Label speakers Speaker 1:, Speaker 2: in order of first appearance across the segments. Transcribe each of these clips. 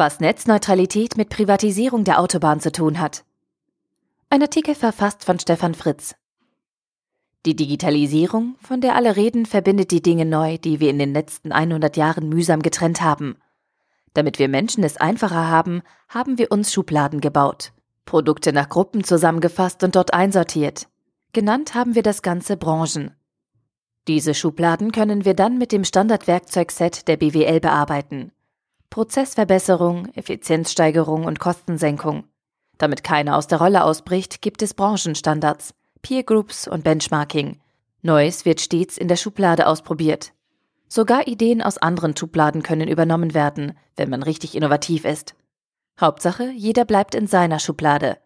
Speaker 1: Was Netzneutralität mit Privatisierung der Autobahn zu tun hat. Ein Artikel verfasst von Stefan Fritz. Die Digitalisierung, von der alle reden, verbindet die Dinge neu, die wir in den letzten 100 Jahren mühsam getrennt haben. Damit wir Menschen es einfacher haben, haben wir uns Schubladen gebaut, Produkte nach Gruppen zusammengefasst und dort einsortiert. Genannt haben wir das Ganze Branchen. Diese Schubladen können wir dann mit dem Standardwerkzeugset der BWL bearbeiten. Prozessverbesserung, Effizienzsteigerung und Kostensenkung. Damit keiner aus der Rolle ausbricht, gibt es Branchenstandards, Peer Groups und Benchmarking. Neues wird stets in der Schublade ausprobiert. Sogar Ideen aus anderen Schubladen können übernommen werden, wenn man richtig innovativ ist. Hauptsache, jeder bleibt in seiner Schublade.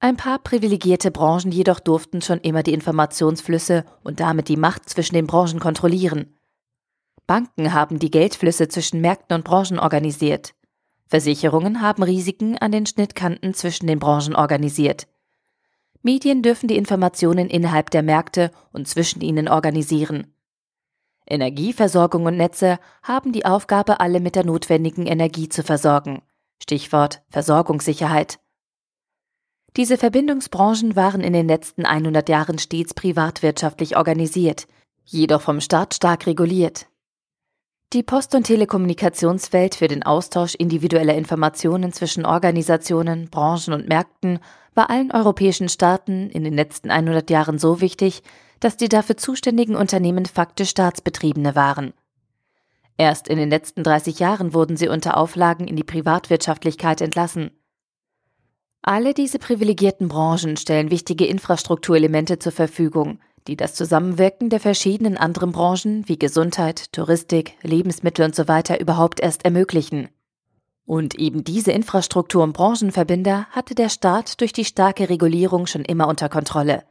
Speaker 1: Ein paar privilegierte Branchen jedoch durften schon immer die Informationsflüsse und damit die Macht zwischen den Branchen kontrollieren. Banken haben die Geldflüsse zwischen Märkten und Branchen organisiert. Versicherungen haben Risiken an den Schnittkanten zwischen den Branchen organisiert. Medien dürfen die Informationen innerhalb der Märkte und zwischen ihnen organisieren. Energieversorgung und Netze haben die Aufgabe, alle mit der notwendigen Energie zu versorgen. Stichwort Versorgungssicherheit. Diese Verbindungsbranchen waren in den letzten 100 Jahren stets privatwirtschaftlich organisiert, jedoch vom Staat stark reguliert. Die Post- und Telekommunikationswelt für den Austausch individueller Informationen zwischen Organisationen, Branchen und Märkten war allen europäischen Staaten in den letzten 100 Jahren so wichtig, dass die dafür zuständigen Unternehmen faktisch Staatsbetriebene waren. Erst in den letzten 30 Jahren wurden sie unter Auflagen in die Privatwirtschaftlichkeit entlassen. Alle diese privilegierten Branchen stellen wichtige Infrastrukturelemente zur Verfügung, die das Zusammenwirken der verschiedenen anderen Branchen wie Gesundheit, Touristik, Lebensmittel usw. So überhaupt erst ermöglichen. Und eben diese Infrastruktur- und Branchenverbinder hatte der Staat durch die starke Regulierung schon immer unter Kontrolle.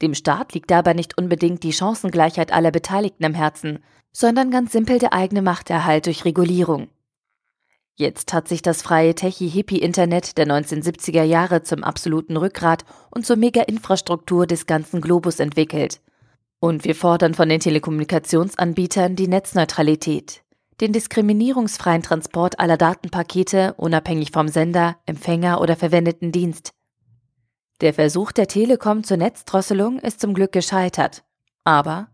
Speaker 1: Dem Staat liegt dabei nicht unbedingt die Chancengleichheit aller Beteiligten am Herzen, sondern ganz simpel der eigene Machterhalt durch Regulierung. Jetzt hat sich das freie Techie-Hippie-Internet der 1970er Jahre zum absoluten Rückgrat und zur Mega-Infrastruktur des ganzen Globus entwickelt. Und wir fordern von den Telekommunikationsanbietern die Netzneutralität, den diskriminierungsfreien Transport aller Datenpakete unabhängig vom Sender, Empfänger oder verwendeten Dienst. Der Versuch der Telekom zur Netzdrosselung ist zum Glück gescheitert. Aber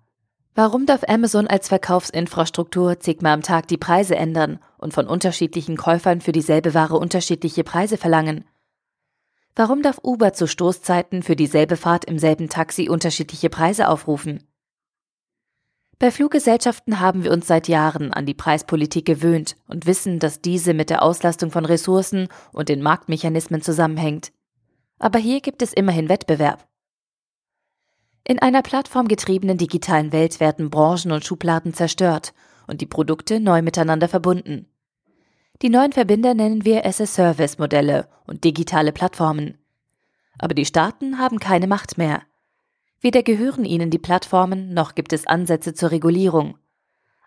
Speaker 1: Warum darf Amazon als Verkaufsinfrastruktur zigmal am Tag die Preise ändern und von unterschiedlichen Käufern für dieselbe Ware unterschiedliche Preise verlangen? Warum darf Uber zu Stoßzeiten für dieselbe Fahrt im selben Taxi unterschiedliche Preise aufrufen? Bei Fluggesellschaften haben wir uns seit Jahren an die Preispolitik gewöhnt und wissen, dass diese mit der Auslastung von Ressourcen und den Marktmechanismen zusammenhängt. Aber hier gibt es immerhin Wettbewerb. In einer plattformgetriebenen digitalen Welt werden Branchen und Schubladen zerstört und die Produkte neu miteinander verbunden. Die neuen Verbinder nennen wir as-a-Service-Modelle und digitale Plattformen. Aber die Staaten haben keine Macht mehr. Weder gehören ihnen die Plattformen, noch gibt es Ansätze zur Regulierung.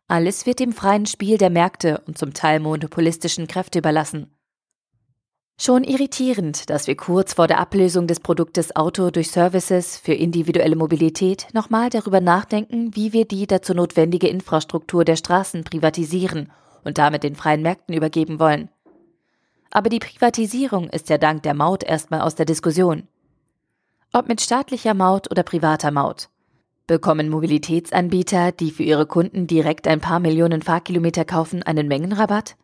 Speaker 1: Alles wird dem freien Spiel der Märkte und zum Teil monopolistischen Kräfte überlassen. Schon irritierend, dass wir kurz vor der Ablösung des Produktes Auto durch Services für individuelle Mobilität nochmal darüber nachdenken, wie wir die dazu notwendige Infrastruktur der Straßen privatisieren und damit den freien Märkten übergeben wollen. Aber die Privatisierung ist ja dank der Maut erstmal aus der Diskussion. Ob mit staatlicher Maut oder privater Maut. Bekommen Mobilitätsanbieter, die für ihre Kunden direkt ein paar Millionen Fahrkilometer kaufen, einen Mengenrabatt?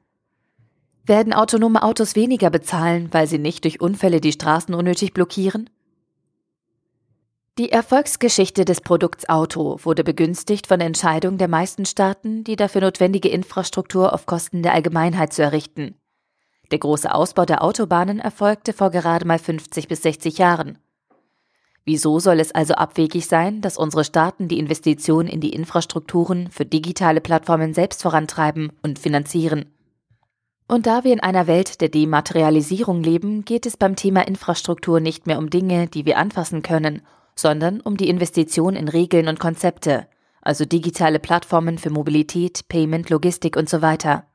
Speaker 1: Werden autonome Autos weniger bezahlen, weil sie nicht durch Unfälle die Straßen unnötig blockieren? Die Erfolgsgeschichte des Produkts Auto wurde begünstigt von der Entscheidung der meisten Staaten, die dafür notwendige Infrastruktur auf Kosten der Allgemeinheit zu errichten. Der große Ausbau der Autobahnen erfolgte vor gerade mal 50 bis 60 Jahren. Wieso soll es also abwegig sein, dass unsere Staaten die Investitionen in die Infrastrukturen für digitale Plattformen selbst vorantreiben und finanzieren? Und da wir in einer Welt der Dematerialisierung leben, geht es beim Thema Infrastruktur nicht mehr um Dinge, die wir anfassen können, sondern um die Investition in Regeln und Konzepte, also digitale Plattformen für Mobilität, Payment, Logistik und so weiter.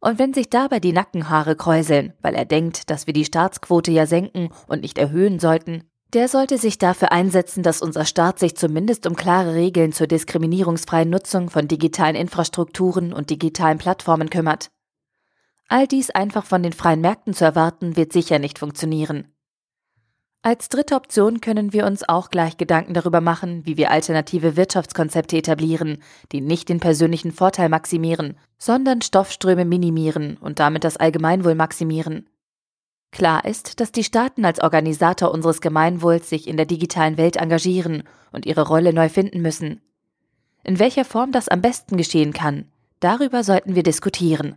Speaker 1: Und wenn sich dabei die Nackenhaare kräuseln, weil er denkt, dass wir die Staatsquote ja senken und nicht erhöhen sollten, Der sollte sich dafür einsetzen, dass unser Staat sich zumindest um klare Regeln zur diskriminierungsfreien Nutzung von digitalen Infrastrukturen und digitalen Plattformen kümmert. All dies einfach von den freien Märkten zu erwarten, wird sicher nicht funktionieren. Als dritte Option können wir uns auch gleich Gedanken darüber machen, wie wir alternative Wirtschaftskonzepte etablieren, die nicht den persönlichen Vorteil maximieren, sondern Stoffströme minimieren und damit das Allgemeinwohl maximieren. Klar ist, dass die Staaten als Organisator unseres Gemeinwohls sich in der digitalen Welt engagieren und ihre Rolle neu finden müssen. In welcher Form das am besten geschehen kann, darüber sollten wir diskutieren.